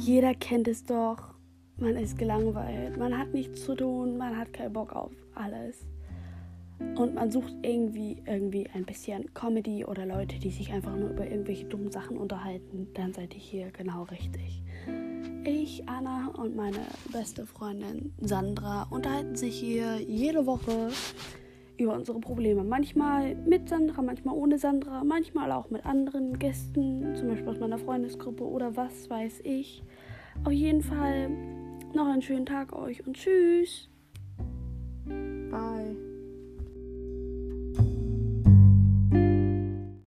Jeder kennt es doch. Man ist gelangweilt, man hat nichts zu tun, man hat keinen Bock auf alles. Und man sucht irgendwie, irgendwie ein bisschen Comedy oder Leute, die sich einfach nur über irgendwelche dummen Sachen unterhalten. Dann seid ihr hier genau richtig. Ich, Anna und meine beste Freundin Sandra unterhalten sich hier jede Woche über unsere Probleme. Manchmal mit Sandra, manchmal ohne Sandra, manchmal auch mit anderen Gästen, zum Beispiel aus meiner Freundesgruppe oder was weiß ich. Auf jeden Fall noch einen schönen Tag euch und tschüss.